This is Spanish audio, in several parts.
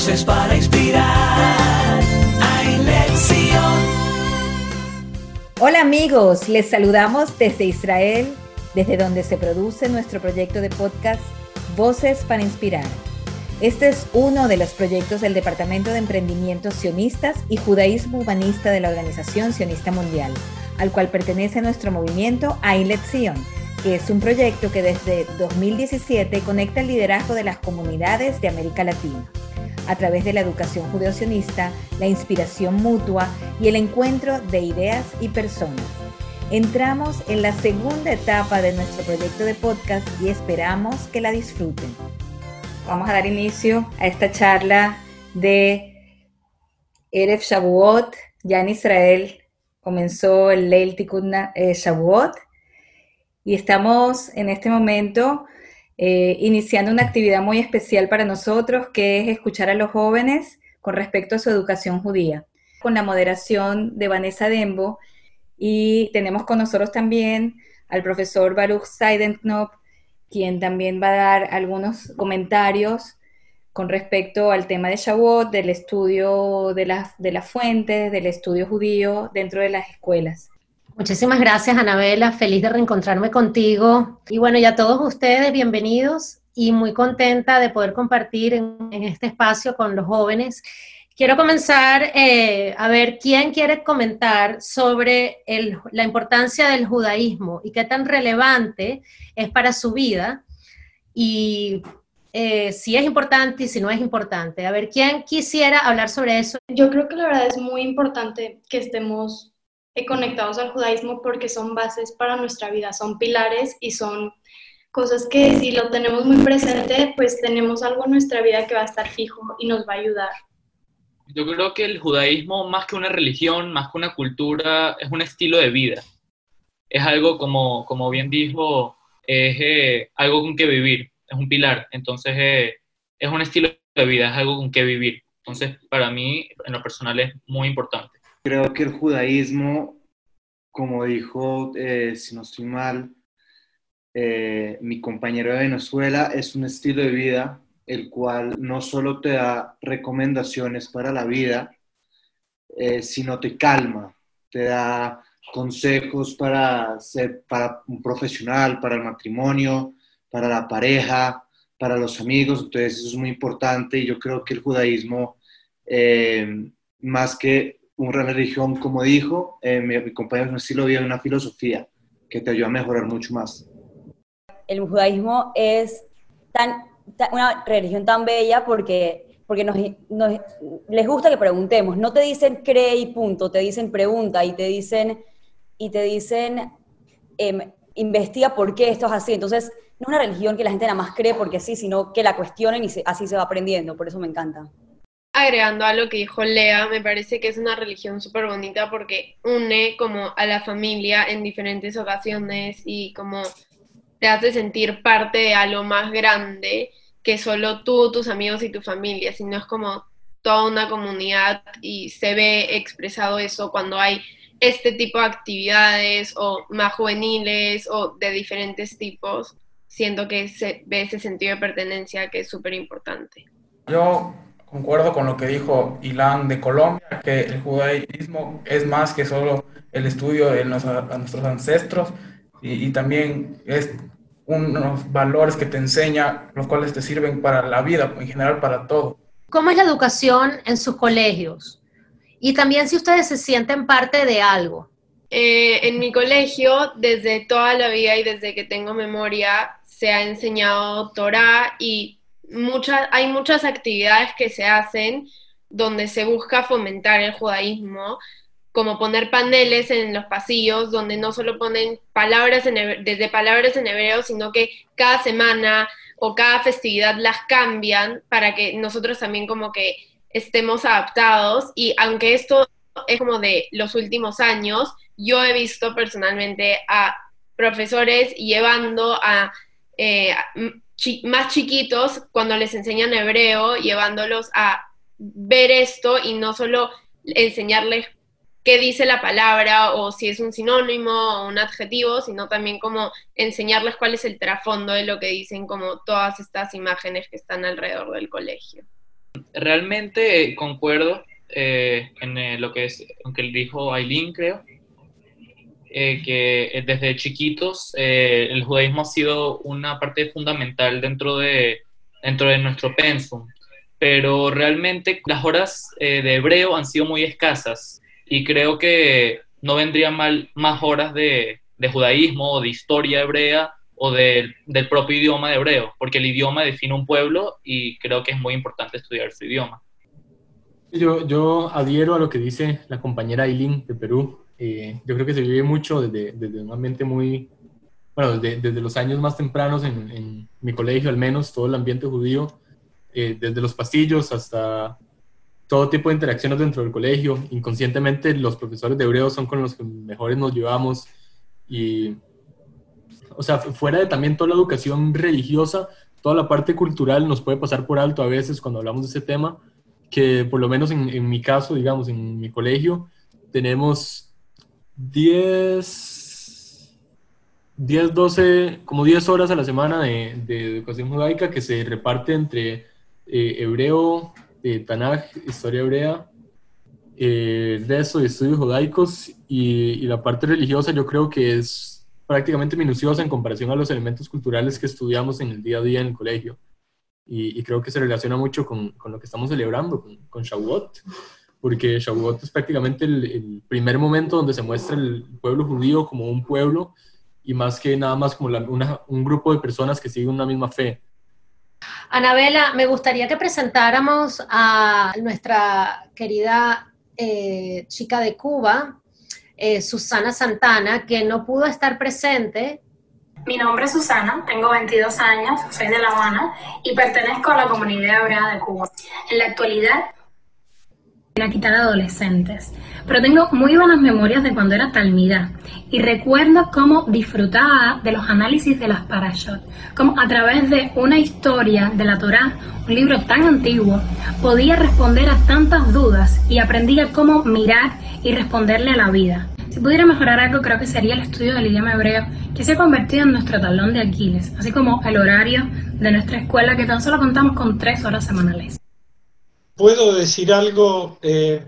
Voces para inspirar. Hola amigos, les saludamos desde Israel, desde donde se produce nuestro proyecto de podcast Voces para Inspirar. Este es uno de los proyectos del Departamento de Emprendimientos Sionistas y Judaísmo Humanista de la Organización Sionista Mundial, al cual pertenece nuestro movimiento Ailet Sion, que es un proyecto que desde 2017 conecta el liderazgo de las comunidades de América Latina a través de la educación judeocionista, la inspiración mutua y el encuentro de ideas y personas. Entramos en la segunda etapa de nuestro proyecto de podcast y esperamos que la disfruten. Vamos a dar inicio a esta charla de Erev Shavuot. Ya en Israel comenzó el Leil Tikkun eh, Shavuot y estamos en este momento eh, iniciando una actividad muy especial para nosotros, que es escuchar a los jóvenes con respecto a su educación judía, con la moderación de Vanessa Dembo. Y tenemos con nosotros también al profesor Baruch Seidenknopf, quien también va a dar algunos comentarios con respecto al tema de Shavuot, del estudio de las, de las fuentes, del estudio judío dentro de las escuelas. Muchísimas gracias, Anabela. Feliz de reencontrarme contigo. Y bueno, ya todos ustedes, bienvenidos y muy contenta de poder compartir en, este espacio con los jóvenes. Quiero comenzar eh, a ver quién quiere comentar sobre la importancia del judaísmo y qué tan relevante es para su vida y eh, si es importante y si no es importante. A ver, ¿quién quisiera hablar sobre eso? Yo creo que la verdad es muy importante que estemos conectados al judaísmo porque son bases para nuestra vida, son pilares y son cosas que si lo tenemos muy presente, pues tenemos algo en nuestra vida que va a estar fijo y nos va a ayudar. Yo creo que el judaísmo, más que una religión, más que una cultura, es un estilo de vida. Es algo, como, como bien dijo, es eh, algo con que vivir, es un pilar. Entonces, eh, es un estilo de vida, es algo con que vivir. Entonces, para mí, en lo personal, es muy importante. Creo que el judaísmo, como dijo, eh, si no estoy mal, eh, mi compañero de Venezuela, es un estilo de vida el cual no solo te da recomendaciones para la vida, eh, sino te calma, te da consejos para ser para un profesional, para el matrimonio, para la pareja, para los amigos. Entonces eso es muy importante y yo creo que el judaísmo, más que una religión, como dijo, eh, mi, mi, compañero estilo de una filosofía que te ayuda a mejorar mucho más. El judaísmo es tan, una religión tan bella porque, porque nos, les gusta que preguntemos. No te dicen cree y punto, te dicen pregunta y te dicen, y te dicen em, investiga por qué esto es así. Entonces, no es una religión que la gente nada más cree porque sí, sino que la cuestionen y así se va aprendiendo. Por eso me encanta agregando a lo que dijo Lea, me parece que es una religión súper bonita porque une como a la familia en diferentes ocasiones y como te hace sentir parte de algo más grande que solo tú, tus amigos y tu familia, sino es como toda una comunidad y se ve expresado eso cuando hay este tipo de actividades o más juveniles o de diferentes tipos, siento que se ve ese sentido de pertenencia que es súper importante. Yo concuerdo con lo que dijo Ilan de Colombia, que el judaísmo es más que solo el estudio de nuestros ancestros y, también es unos valores que te enseña, los cuales te sirven para la vida, en general para todo. ¿Cómo es la educación en sus colegios? Y también si ustedes se sienten parte de algo. Eh, en mi colegio, desde toda la vida y desde que tengo memoria, se ha enseñado Torah y muchas, hay muchas actividades que se hacen donde se busca fomentar el judaísmo, como poner paneles en los pasillos donde no solo ponen palabras desde palabras en hebreo, sino que cada semana o cada festividad las cambian para que nosotros también como que estemos adaptados. Y aunque esto es como de los últimos años, yo he visto personalmente a profesores llevando a eh, más chiquitos cuando les enseñan hebreo, llevándolos a ver esto y no solo enseñarles qué dice la palabra o si es un sinónimo o un adjetivo, sino también como enseñarles cuál es el trasfondo de lo que dicen como todas estas imágenes que están alrededor del colegio. Realmente eh, concuerdo eh, en eh, lo que es, aunque dijo Aileen, creo, eh, que eh, desde chiquitos eh, el judaísmo ha sido una parte fundamental dentro de, dentro de nuestro pensum, pero realmente las horas de hebreo han sido muy escasas y creo que no vendría mal más horas de, de judaísmo o de historia hebrea o del, del propio idioma de hebreo, porque el idioma define un pueblo y creo que es muy importante estudiar su idioma. Yo, yo adhiero a lo que dice la compañera Aileen de Perú. Eh, yo creo que se vive mucho desde, desde un ambiente muy, bueno, desde, desde los años más tempranos en, en, mi colegio al menos, todo el ambiente judío, eh, desde los pasillos hasta todo tipo de interacciones dentro del colegio. Inconscientemente los profesores de hebreo son con los que mejores nos llevamos y, o sea, fuera de también toda la educación religiosa, toda la parte cultural nos puede pasar por alto a veces cuando hablamos de ese tema que por lo menos en, en, mi caso, digamos, en mi colegio, tenemos 10, 10 12, como 10 horas a la semana de, educación judaica que se reparte entre eh, hebreo, eh, Tanaj, historia hebrea, eh, resto de estudios judaicos y, la parte religiosa yo creo que es prácticamente minuciosa en comparación a los elementos culturales que estudiamos en el día a día en el colegio. Y, creo que se relaciona mucho con, con, lo que estamos celebrando, con Shavuot, porque Shavuot es prácticamente el, el, primer momento donde se muestra el pueblo judío como un pueblo y más que nada más como la, una, un grupo de personas que siguen una misma fe. Anabela, me gustaría que presentáramos a nuestra querida eh, chica de Cuba, eh, Susana Santana, que no pudo estar presente mi nombre es Susana, tengo 22 años, soy de La Habana y pertenezco a la comunidad hebrea de Cuba. En la actualidad, la quitar adolescentes, pero tengo muy buenas memorias de cuando era talmida y recuerdo cómo disfrutaba de los análisis de las parashot, como a través de una historia de la Torá, un libro tan antiguo, podía responder a tantas dudas y aprendía cómo mirar y responderle a la vida. Si pudiera mejorar algo, creo que sería el estudio del idioma hebreo, que se ha convertido en nuestro talón de Aquiles, así como el horario de nuestra escuela, que tan solo contamos con tres horas semanales. ¿Puedo decir algo? Eh,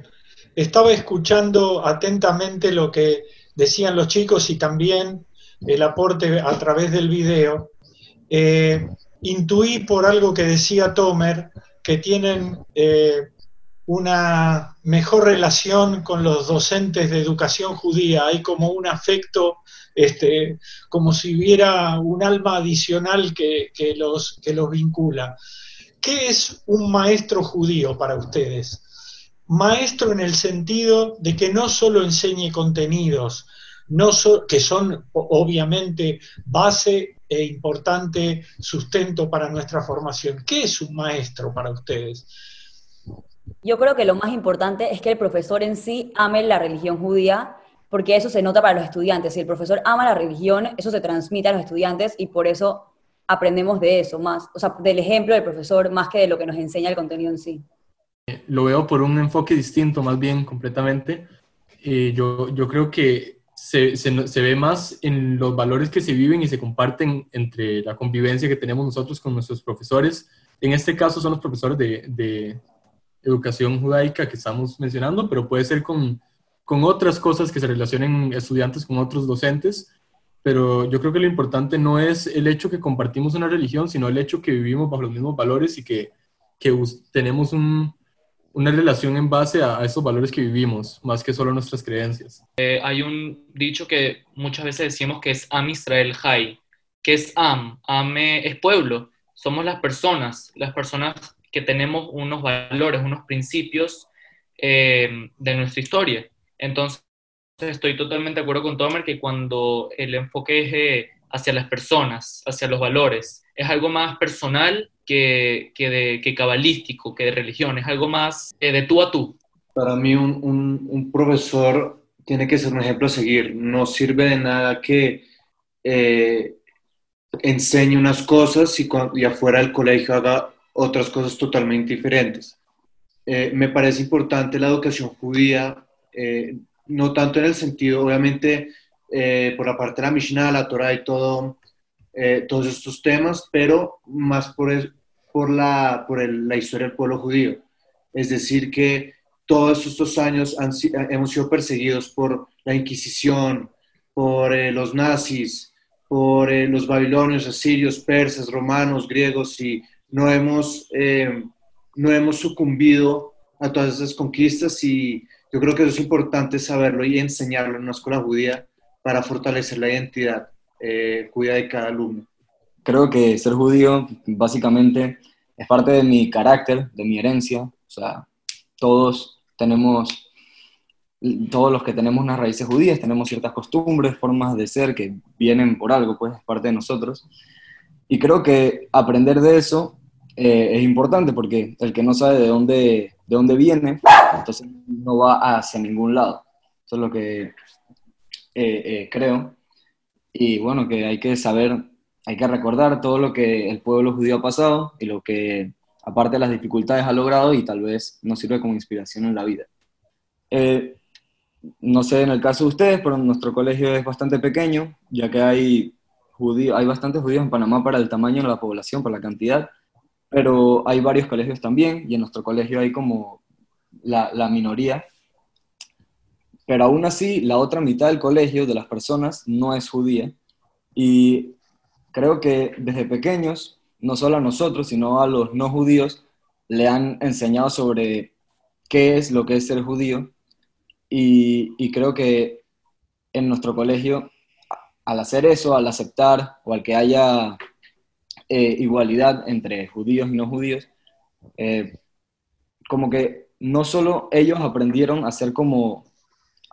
estaba escuchando atentamente lo que decían los chicos y también el aporte a través del video. Eh, intuí por algo que decía Tomer que tienen eh, una mejor relación con los docentes de educación judía, hay como un afecto, este, como si hubiera un alma adicional que, los, que los vincula. ¿Qué es un maestro judío para ustedes? Maestro en el sentido de que no solo enseñe contenidos, que son obviamente base e importante sustento para nuestra formación. ¿Qué es un maestro para ustedes? Yo creo que lo más importante es que el profesor en sí ame la religión judía, porque eso se nota para los estudiantes. Si el profesor ama la religión, eso se transmite a los estudiantes y por eso aprendemos de eso más, o sea, del ejemplo del profesor más que de lo que nos enseña el contenido en sí. Lo veo por un enfoque distinto, más bien completamente. Eh, yo, yo creo que se, se, se, ve más en los valores que se viven y se comparten entre la convivencia que tenemos nosotros con nuestros profesores. En este caso son los profesores de, de educación judaica que estamos mencionando, pero puede ser con, con otras cosas que se relacionen estudiantes con otros docentes. Pero yo creo que lo importante no es el hecho que compartimos una religión, sino el hecho que vivimos bajo los mismos valores y que, que tenemos un, una relación en base a, a, esos valores que vivimos, más que solo nuestras creencias. Eh, hay un dicho que muchas veces decimos que es Am Israel Jai, que es Am, Am es pueblo, somos las personas, las personas que tenemos unos valores, unos principios eh, de nuestra historia. Entonces, estoy totalmente de acuerdo con Tomer que cuando el enfoque es eh, hacia las personas, hacia los valores, es algo más personal que, que, de, que cabalístico, que de religión, es algo más eh, de tú a tú. Para mí un, un, un, profesor tiene que ser un ejemplo a seguir. No sirve de nada que eh, enseñe unas cosas y, cuando, y afuera del colegio haga otras cosas totalmente diferentes. Eh, me parece importante la educación judía, eh, no tanto en el sentido, obviamente, eh, por la parte de la Mishnah, la Torah y todo, todos estos temas, pero más por, el, por, la, por la historia del pueblo judío. Es decir, que todos estos años hemos sido perseguidos por la Inquisición, por eh, los nazis, por eh, los babilonios, asirios, persas, romanos, griegos, y no hemos, eh, no hemos sucumbido a todas esas conquistas y yo creo que eso es importante saberlo y enseñarlo en una escuela judía para fortalecer la identidad eh, judía de cada alumno. Creo que ser judío básicamente es parte de mi carácter, de mi herencia. O sea, todos tenemos, todos los que tenemos unas raíces judías, tenemos ciertas costumbres, formas de ser que vienen por algo, pues es parte de nosotros. Y creo que aprender de eso eh, es importante porque el que no sabe de dónde, de dónde viene, entonces no va hacia ningún lado. Eso es lo que eh, eh, creo. Y bueno, que hay que saber, hay que recordar todo lo que el pueblo judío ha pasado y lo que, aparte de las dificultades, ha logrado y tal vez nos sirve como inspiración en la vida. Eh, no sé en el caso de ustedes, pero nuestro colegio es bastante pequeño, ya que hay, judíos, hay bastantes judíos en Panamá para el tamaño de la población, para la cantidad, pero hay varios colegios también, y en nuestro colegio hay como la, la minoría. Pero aún así, la otra mitad del colegio, de las personas, no es judía. Y creo que desde pequeños, no solo a nosotros, sino a los no judíos, le han enseñado sobre qué es lo que es ser judío. Y, y creo que en nuestro colegio, al hacer eso, al aceptar o al que haya eh, igualdad entre judíos y no judíos, eh, como que no solo ellos aprendieron a ser como,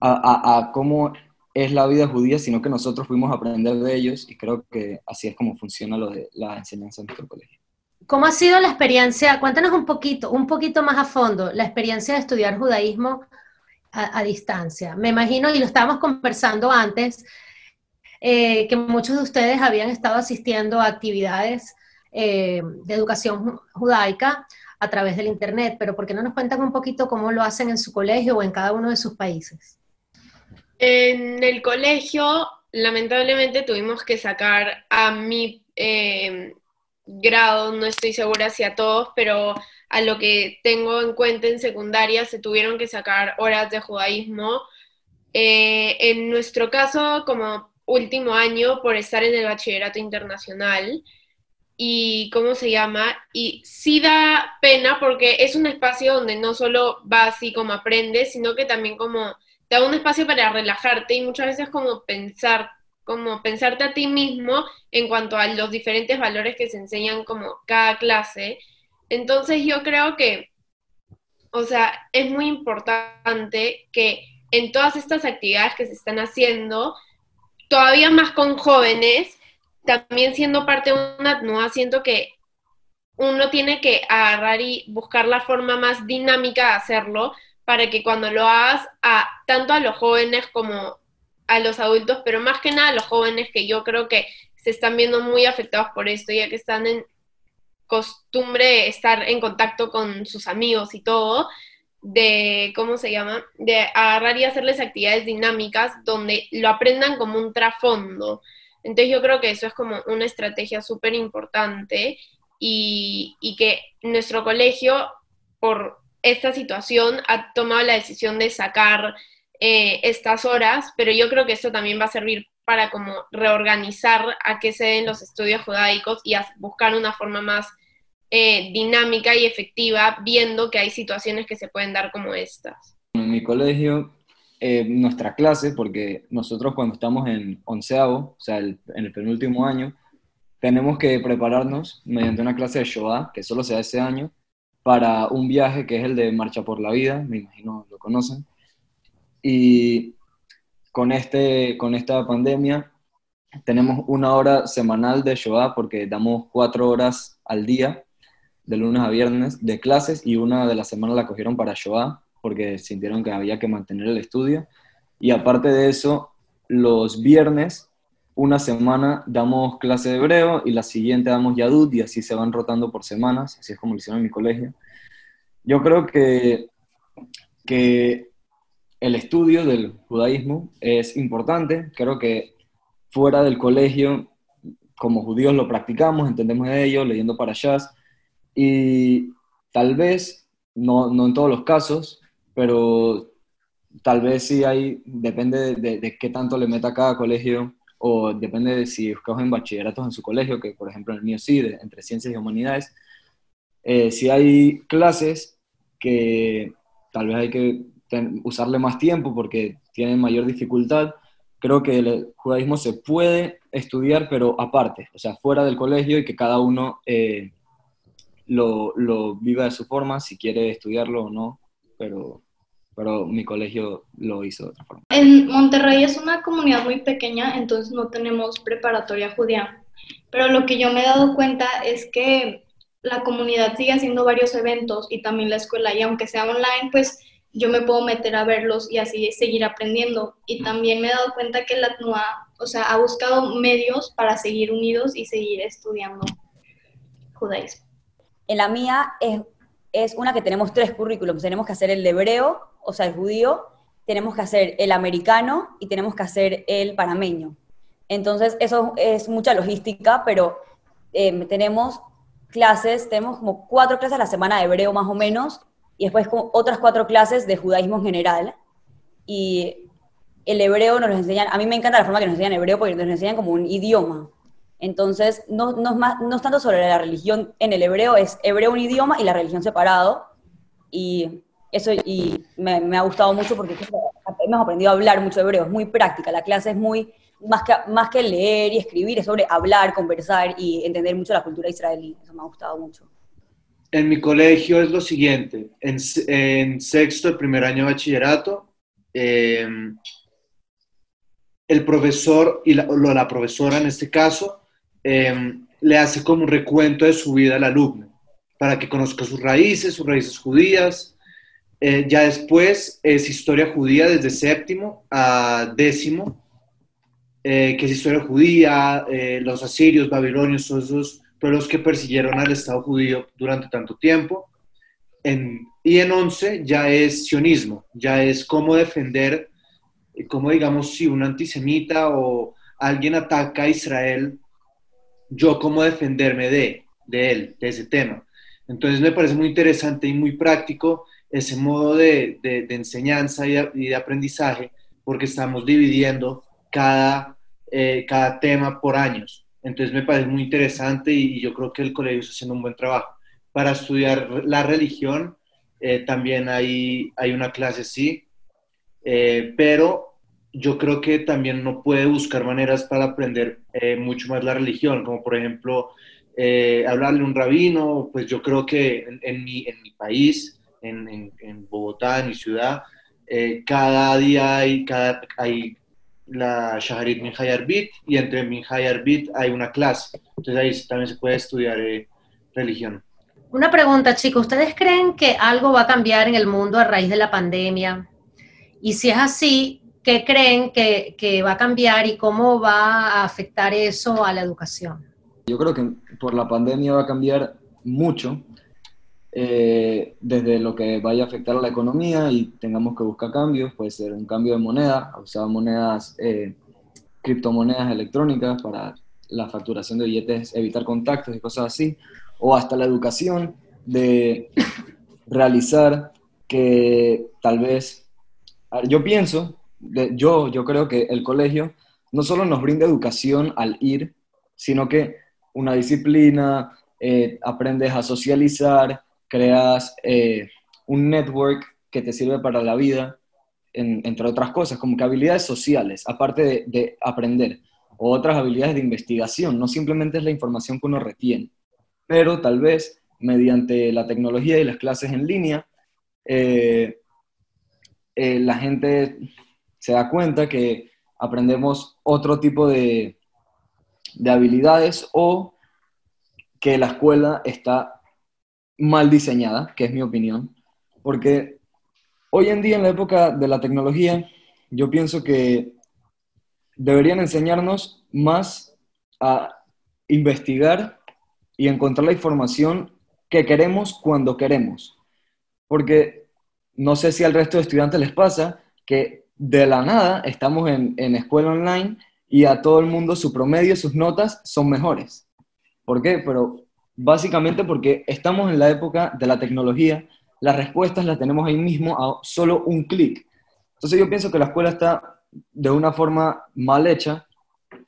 a, cómo es la vida judía, sino que nosotros fuimos a aprender de ellos y creo que así es como funciona lo de la enseñanza en nuestro colegio. ¿Cómo ha sido la experiencia? Cuéntanos un poquito, un poquito más a fondo, la experiencia de estudiar judaísmo a, a distancia. Me imagino, y lo estábamos conversando antes, eh, que muchos de ustedes habían estado asistiendo a actividades eh, de educación ju- judaica a través del Internet, pero ¿por qué no nos cuentan un poquito cómo lo hacen en su colegio o en cada uno de sus países? En el colegio, lamentablemente tuvimos que sacar a mi eh, grado, no estoy segura si a todos, pero a lo que tengo en cuenta en secundaria se tuvieron que sacar horas de judaísmo. Eh, en nuestro caso, como último año, por estar en el bachillerato internacional, y cómo se llama, y sí da pena porque es un espacio donde no solo vas así como aprendes, sino que también como te da un espacio para relajarte y muchas veces como pensar, como pensarte a ti mismo en cuanto a los diferentes valores que se enseñan como cada clase. Entonces yo creo que, o sea, es muy importante que en todas estas actividades que se están haciendo, todavía más con jóvenes, también siendo parte de una no siento que uno tiene que agarrar y buscar la forma más dinámica de hacerlo para que cuando lo hagas a tanto a los jóvenes como a los adultos, pero más que nada a los jóvenes que yo creo que se están viendo muy afectados por esto, ya que están en costumbre de estar en contacto con sus amigos y todo, de, ¿cómo se llama? De agarrar y hacerles actividades dinámicas donde lo aprendan como un trasfondo. Entonces yo creo que eso es como una estrategia súper importante y, y que nuestro colegio, por esta situación, ha tomado la decisión de sacar eh, estas horas, pero yo creo que esto también va a servir para como reorganizar a qué se den los estudios judaicos y a buscar una forma más eh, dinámica y efectiva, viendo que hay situaciones que se pueden dar como estas. En mi colegio, eh, nuestra clase, porque nosotros cuando estamos en onceavo, o sea, el- en el penúltimo año, tenemos que prepararnos mediante una clase de Shoah, que solo se da ese año, para un viaje que es el de Marcha por la Vida, me imagino lo conocen. Y con, este, con esta pandemia tenemos una hora semanal de Shoah porque damos cuatro horas al día, de lunes a viernes, de clases y una de la semana la cogieron para Shoah porque sintieron que había que mantener el estudio. Y aparte de eso, los viernes, una semana damos clase de hebreo y la siguiente damos yadut y así se van rotando por semanas, así es como lo hicieron en mi colegio. Yo creo que, que el estudio del judaísmo es importante, creo que fuera del colegio, como judíos lo practicamos, entendemos de ello, leyendo para jazz, Y tal vez, no, no en todos los casos, pero tal vez sí hay, depende de, qué tanto le meta cada colegio, o depende de si escogen bachilleratos en su colegio, que por ejemplo en el mío sí, de- entre ciencias y humanidades, eh, si hay clases que tal vez hay que usarle más tiempo porque tienen mayor dificultad, creo que el judaísmo se puede estudiar, pero aparte, o sea, fuera del colegio y que cada uno eh, lo, lo viva de su forma, si quiere estudiarlo o no, pero, pero mi colegio lo hizo de otra forma. En Monterrey es una comunidad muy pequeña, entonces no tenemos preparatoria judía. Pero lo que yo me he dado cuenta es que la comunidad sigue haciendo varios eventos y también la escuela, y aunque sea online, pues yo me puedo meter a verlos y así seguir aprendiendo. Y también me he dado cuenta que la TNUA, o sea, ha buscado medios para seguir unidos y seguir estudiando judaísmo. En la mía es, es una que tenemos tres currículums. Tenemos que hacer el hebreo, o sea, el judío, tenemos que hacer el americano y tenemos que hacer el panameño. Entonces, eso es mucha logística, pero eh, tenemos clases, tenemos como cuatro clases a la semana de hebreo más o menos, y después como otras cuatro clases de judaísmo en general. Y el hebreo nos lo enseñan, a mí me encanta la forma que nos enseñan hebreo porque nos enseñan como un idioma. Entonces, no, no, es más, no es tanto sobre la religión en el hebreo, es hebreo un idioma y la religión separado. Y eso y me, me ha gustado mucho porque hemos aprendido a hablar mucho hebreo, es muy práctica, la clase es muy, más que, más que leer y escribir, es sobre hablar, conversar y entender mucho la cultura israelí, eso me ha gustado mucho. En mi colegio es lo siguiente, en, en sexto, el primer año de bachillerato, eh, el profesor y la, la, profesora en este caso eh, le hace como un recuento de su vida al alumno para que conozca sus raíces, sus raíces judías. Eh, ya después es historia judía desde séptimo a décimo, eh, que es historia judía, eh, los asirios, babilonios, todos esos pueblos que persiguieron al Estado judío durante tanto tiempo. En, y en 11 ya es sionismo, ya es cómo defender, cómo digamos, si un antisemita o alguien ataca a Israel, yo cómo defenderme de, de él, de ese tema. Entonces me parece muy interesante y muy práctico ese modo de, de, de enseñanza y de, aprendizaje, porque estamos dividiendo cada, eh, cada tema por años. Entonces me parece muy interesante y, y, yo creo que el colegio está haciendo un buen trabajo. Para estudiar la religión eh, también hay, hay una clase, sí, eh, pero yo creo que también uno puede buscar maneras para aprender eh, mucho más la religión, como por ejemplo hablarle a un rabino, pues yo creo que en, en, mi, en mi país, en, en, Bogotá, en mi ciudad, cada día hay, cada, hay la Shaharit Minhai Arbit y entre Minhai Arbit hay una clase. Entonces ahí también se puede estudiar eh, religión. Una pregunta, chicos. ¿Ustedes creen que algo va a cambiar en el mundo a raíz de la pandemia? Y si es así, ¿qué creen que, que va a cambiar y cómo va a afectar eso a la educación? Yo creo que por la pandemia va a cambiar mucho, eh, desde lo que vaya a afectar a la economía y tengamos que buscar cambios, puede ser un cambio de moneda, usar monedas, eh, criptomonedas electrónicas para la facturación de billetes, evitar contactos y cosas así, o hasta la educación de realizar que tal vez, yo pienso, yo, yo creo que el colegio no solo nos brinda educación al ir, sino que una disciplina, eh, aprendes a socializar, creas eh, un network que te sirve para la vida, en, entre otras cosas, como que habilidades sociales, aparte de, de, aprender, o otras habilidades de investigación, no simplemente es la información que uno retiene, pero tal vez mediante la tecnología y las clases en línea, eh, eh, la gente se da cuenta que aprendemos otro tipo de, de habilidades o que la escuela está mal diseñada, que es mi opinión, porque hoy en día en la época de la tecnología, yo pienso que deberían enseñarnos más a investigar y encontrar la información que queremos cuando queremos. Porque no sé si al resto de estudiantes les pasa que de la nada estamos en, en escuela online y a todo el mundo su promedio, sus notas son mejores. ¿Por qué? Pero básicamente porque estamos en la época de la tecnología, las respuestas las tenemos ahí mismo a solo un clic. Entonces yo pienso que la escuela está de una forma mal hecha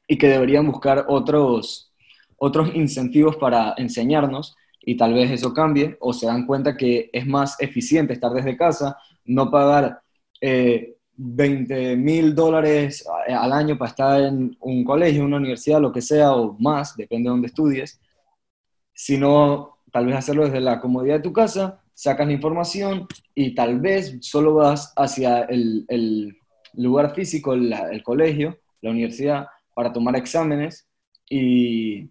y que deberían buscar otros, otros incentivos para enseñarnos y tal vez eso cambie o se dan cuenta que es más eficiente estar desde casa, no pagar eh, 20 mil dólares al año para estar en un colegio, una universidad, lo que sea, o más, depende de dónde estudies, sino tal vez hacerlo desde la comodidad de tu casa, sacas la información y tal vez solo vas hacia el, lugar físico, el, el, colegio, la universidad, para tomar exámenes y,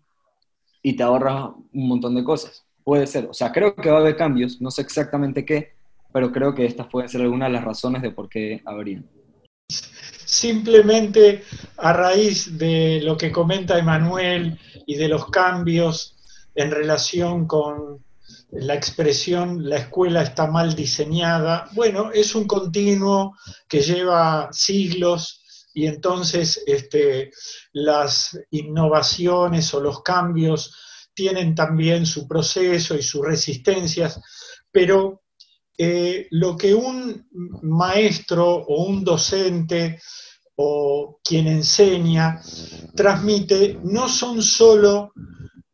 y te ahorras un montón de cosas. Puede ser, o sea, creo que va a haber cambios, no sé exactamente qué, pero creo que estas pueden ser algunas de las razones de por qué habrían. Simplemente a raíz de lo que comenta Emanuel y de los cambios en relación con la expresión la escuela está mal diseñada, bueno, es un continuo que lleva siglos y entonces este, las innovaciones o los cambios tienen también su proceso y sus resistencias, pero eh, lo que un maestro o un docente o quien enseña transmite no son solo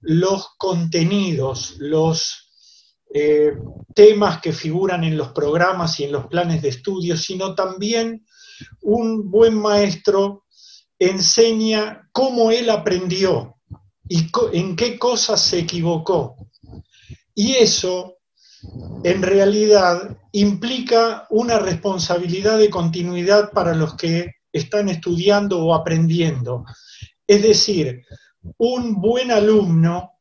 los contenidos, los eh, temas que figuran en los programas y en los planes de estudio, sino también un buen maestro enseña cómo él aprendió y en qué cosas se equivocó. Y eso, en realidad, implica una responsabilidad de continuidad para los que están estudiando o aprendiendo. Es decir, un buen alumno,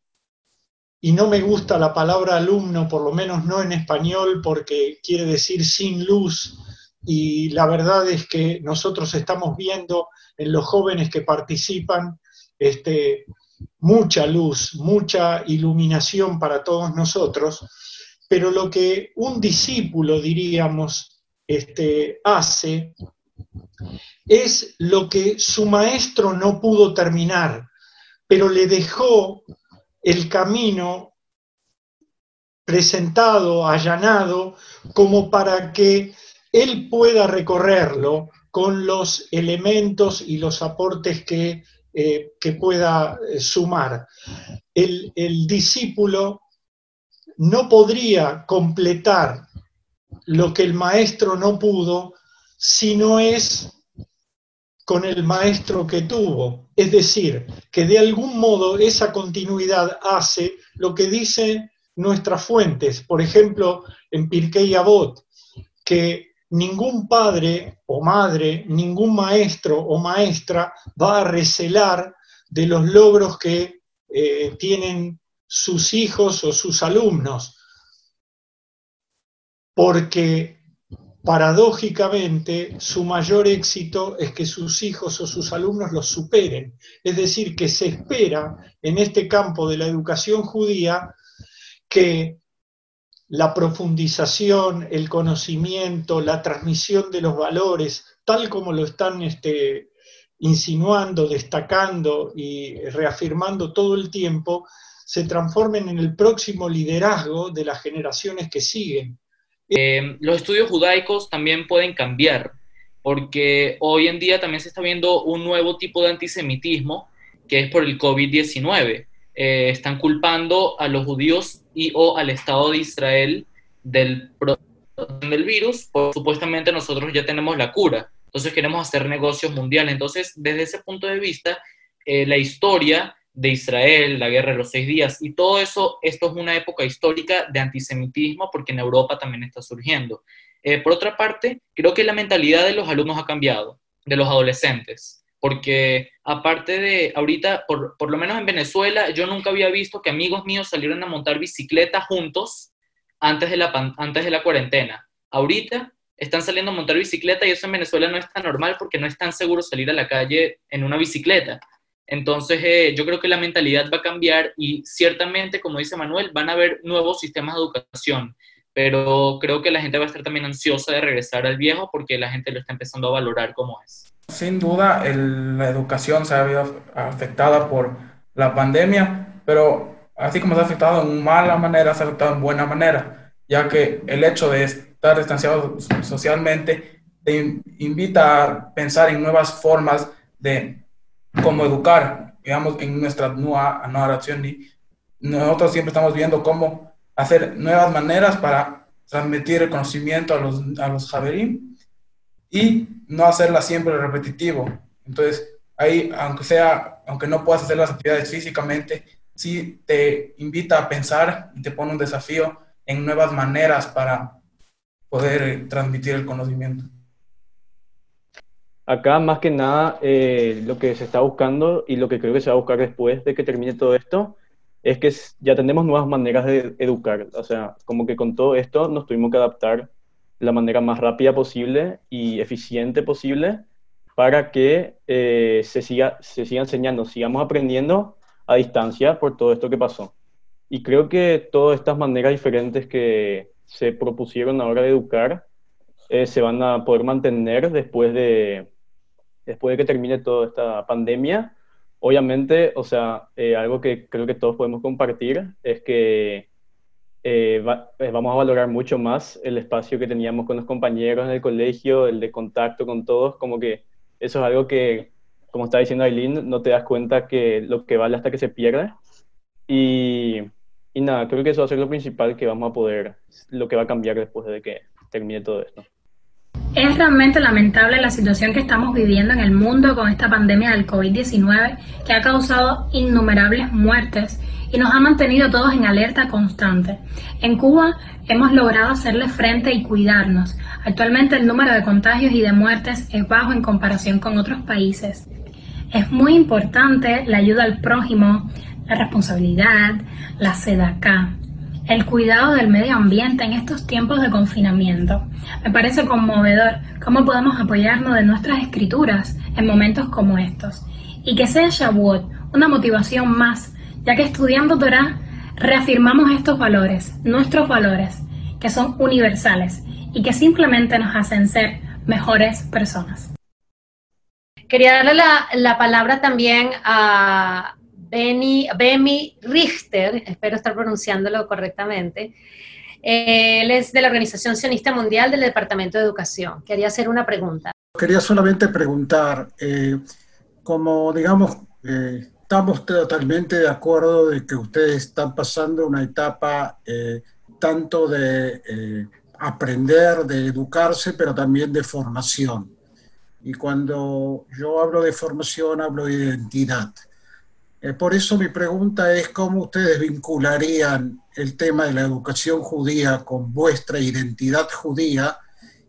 y no me gusta la palabra alumno, por lo menos no en español, porque quiere decir sin luz, y la verdad es que nosotros estamos viendo en los jóvenes que participan este, mucha luz, mucha iluminación para todos nosotros, pero lo que un discípulo, diríamos, este, hace es lo que su maestro no pudo terminar, pero le dejó el camino presentado, allanado, como para que él pueda recorrerlo con los elementos y los aportes que, eh, que pueda eh, sumar. El, el discípulo no podría completar lo que el maestro no pudo si no es con el maestro que tuvo. Es decir, que de algún modo esa continuidad hace lo que dicen nuestras fuentes, por ejemplo, en Pirkei Avot, que ningún padre o madre, ningún maestro o maestra va a recelar de los logros que eh, tienen sus hijos o sus alumnos, porque paradójicamente su mayor éxito es que sus hijos o sus alumnos los superen. Es decir, que se espera en este campo de la educación judía que la profundización, el conocimiento, la transmisión de los valores, tal como lo están este, insinuando, destacando y reafirmando todo el tiempo, se transformen en el próximo liderazgo de las generaciones que siguen. Eh, los estudios judaicos también pueden cambiar, porque hoy en día también se está viendo un nuevo tipo de antisemitismo, que es por el COVID-19. Eh, están culpando a los judíos y o al Estado de Israel del, del virus, pues supuestamente nosotros ya tenemos la cura, entonces queremos hacer negocios mundiales. Entonces, desde ese punto de vista, eh, la historia de Israel, la guerra de los seis días, y todo eso, esto es una época histórica de antisemitismo porque en Europa también está surgiendo. Eh, por otra parte, creo que la mentalidad de los alumnos ha cambiado, de los adolescentes, porque aparte de ahorita, por, por lo menos en Venezuela, yo nunca había visto que amigos míos salieron a montar bicicleta juntos antes de la, antes de la cuarentena. Ahorita están saliendo a montar bicicleta y eso en Venezuela no es tan normal porque no es tan seguro salir a la calle en una bicicleta. Entonces, eh, yo creo que la mentalidad va a cambiar y ciertamente, como dice Manuel, van a haber nuevos sistemas de educación, pero creo que la gente va a estar también ansiosa de regresar al viejo porque la gente lo está empezando a valorar como es. Sin duda, la educación se ha visto afectada por la pandemia, pero así como se ha afectado en mala manera, se ha afectado en buena manera, ya que el hecho de estar distanciado socialmente te invita a pensar en nuevas formas de cómo educar, digamos, en nuestra nueva narración. Y nosotros siempre estamos viendo cómo hacer nuevas maneras para transmitir el conocimiento a los, a los Javerim y no hacerla siempre repetitivo. Entonces, ahí, aunque sea, aunque no puedas hacer las actividades físicamente, sí te invita a pensar y te pone un desafío en nuevas maneras para poder eh, transmitir el conocimiento. Acá, más que nada, eh, lo que se está buscando y lo que creo que se va a buscar después de que termine todo esto es que ya tenemos nuevas maneras de educar. O sea, como que con todo esto nos tuvimos que adaptar la manera más rápida posible y eficiente posible para que eh, se, siga, se siga enseñando, sigamos aprendiendo a distancia por todo esto que pasó. Y creo que todas estas maneras diferentes que se propusieron ahora de educar eh, se van a poder mantener después de, después de que termine toda esta pandemia. Obviamente, o sea, eh, algo que creo que todos podemos compartir es que eh, vamos a valorar mucho más el espacio que teníamos con los compañeros en el colegio, el de contacto con todos, como que eso es algo que, como está diciendo Aileen, no te das cuenta que lo que vale hasta que se pierde. Y, y nada, creo que eso va a ser lo principal que vamos a poder, lo que va a cambiar después de que termine todo esto. Es realmente lamentable la situación que estamos viviendo en el mundo con esta pandemia del COVID-19 que ha causado innumerables muertes y nos ha mantenido todos en alerta constante. En Cuba hemos logrado hacerle frente y cuidarnos. Actualmente el número de contagios y de muertes es bajo en comparación con otros países. Es muy importante la ayuda al prójimo, la responsabilidad, la sedacá, el cuidado del medio ambiente en estos tiempos de confinamiento. Me parece conmovedor cómo podemos apoyarnos de nuestras escrituras en momentos como estos. Y que sea Shavuot una motivación más, ya que estudiando Torah reafirmamos estos valores, nuestros valores, que son universales y que simplemente nos hacen ser mejores personas. Quería darle la, la palabra también a Benny, Bemi Richter, espero estar pronunciándolo correctamente. Él es de la Organización Sionista Mundial del Departamento de Educación. Quería hacer una pregunta. Quería solamente preguntar, eh, como digamos, eh, estamos totalmente de acuerdo de que ustedes están pasando una etapa eh, tanto de aprender, de educarse, pero también de formación. Y cuando yo hablo de formación, hablo de identidad. Eh, por eso mi pregunta es cómo ustedes vincularían el tema de la educación judía con vuestra identidad judía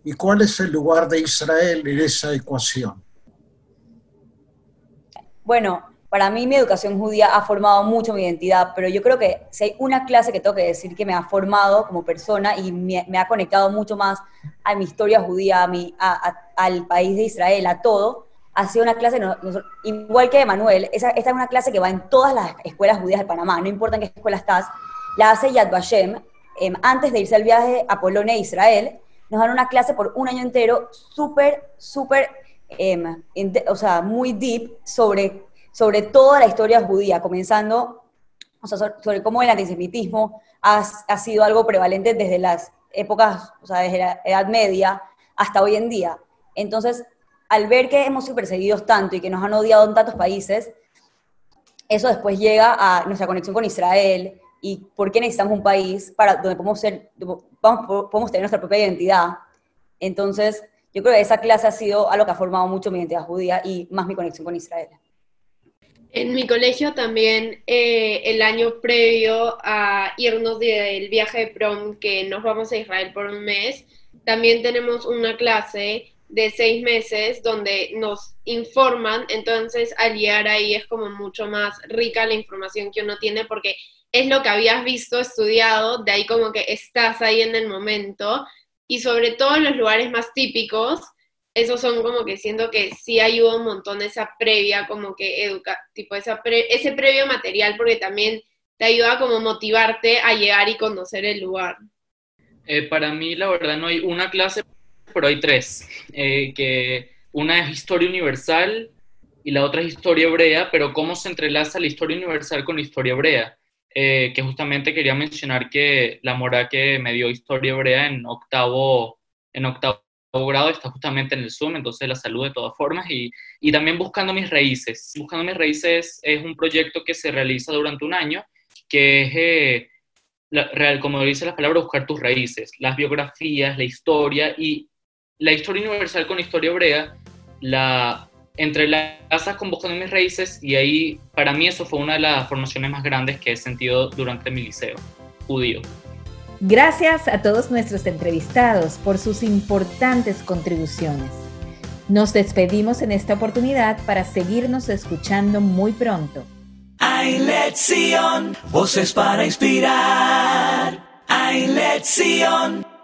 y cuál es el lugar de Israel en esa ecuación. Bueno, para mí mi educación judía ha formado mucho mi identidad, pero yo creo que si hay una clase que tengo que decir que me ha formado como persona y me, ha conectado mucho más a mi historia judía, a mi, al país de Israel, a todo, ha sido una clase, igual que Manuel, esta es una clase que va en todas las escuelas judías de Panamá, no importa en qué escuela estás, la hace Yad Vashem, em, antes de irse al viaje a Polonia e Israel, nos dan una clase por un año entero súper, súper, em, o sea, muy deep sobre, sobre toda la historia judía, comenzando sobre cómo el antisemitismo ha, ha sido algo prevalente desde las épocas, o sea, desde la Edad Media hasta hoy en día. Entonces, al ver que hemos sido perseguidos tanto y que nos han odiado en tantos países, eso después llega a nuestra conexión con Israel y por qué necesitamos un país para donde podemos, tener nuestra propia identidad. Entonces, yo creo que esa clase ha sido algo que ha formado mucho mi identidad judía y más mi conexión con Israel. En mi colegio también, eh, el año previo a irnos del viaje de prom, que nos vamos a Israel por un mes, también tenemos una clase de seis meses donde nos informan, entonces al llegar ahí es como mucho más rica la información que uno tiene porque es lo que habías visto, estudiado, de ahí como que estás ahí en el momento y sobre todo en los lugares más típicos, esos son como que siento que sí ayuda un montón esa previa, como que educa, tipo esa ese previo material porque también te ayuda como motivarte a llegar y conocer el lugar. Eh, para mí, la verdad, no hay una clase pero hay tres, eh, que una es historia universal y la otra es historia hebrea, pero cómo se entrelaza la historia universal con la historia hebrea. eh, que justamente quería mencionar que la mora que me dio historia hebrea en octavo, en octavo grado está justamente en el Zoom, entonces la salud de todas formas y, y también Buscando mis raíces. Buscando mis raíces es un proyecto que se realiza durante un año, que es, eh, real, como dice la palabra, buscar tus raíces, las biografías, la historia y la historia universal con la historia hebrea, la entrelazas con Buscando mis raíces y ahí para mí eso fue una de las formaciones más grandes que he sentido durante mi liceo judío. Gracias a todos nuestros entrevistados por sus importantes contribuciones. Nos despedimos en esta oportunidad para seguirnos escuchando muy pronto. Hay lección, voces para inspirar. Hay lección.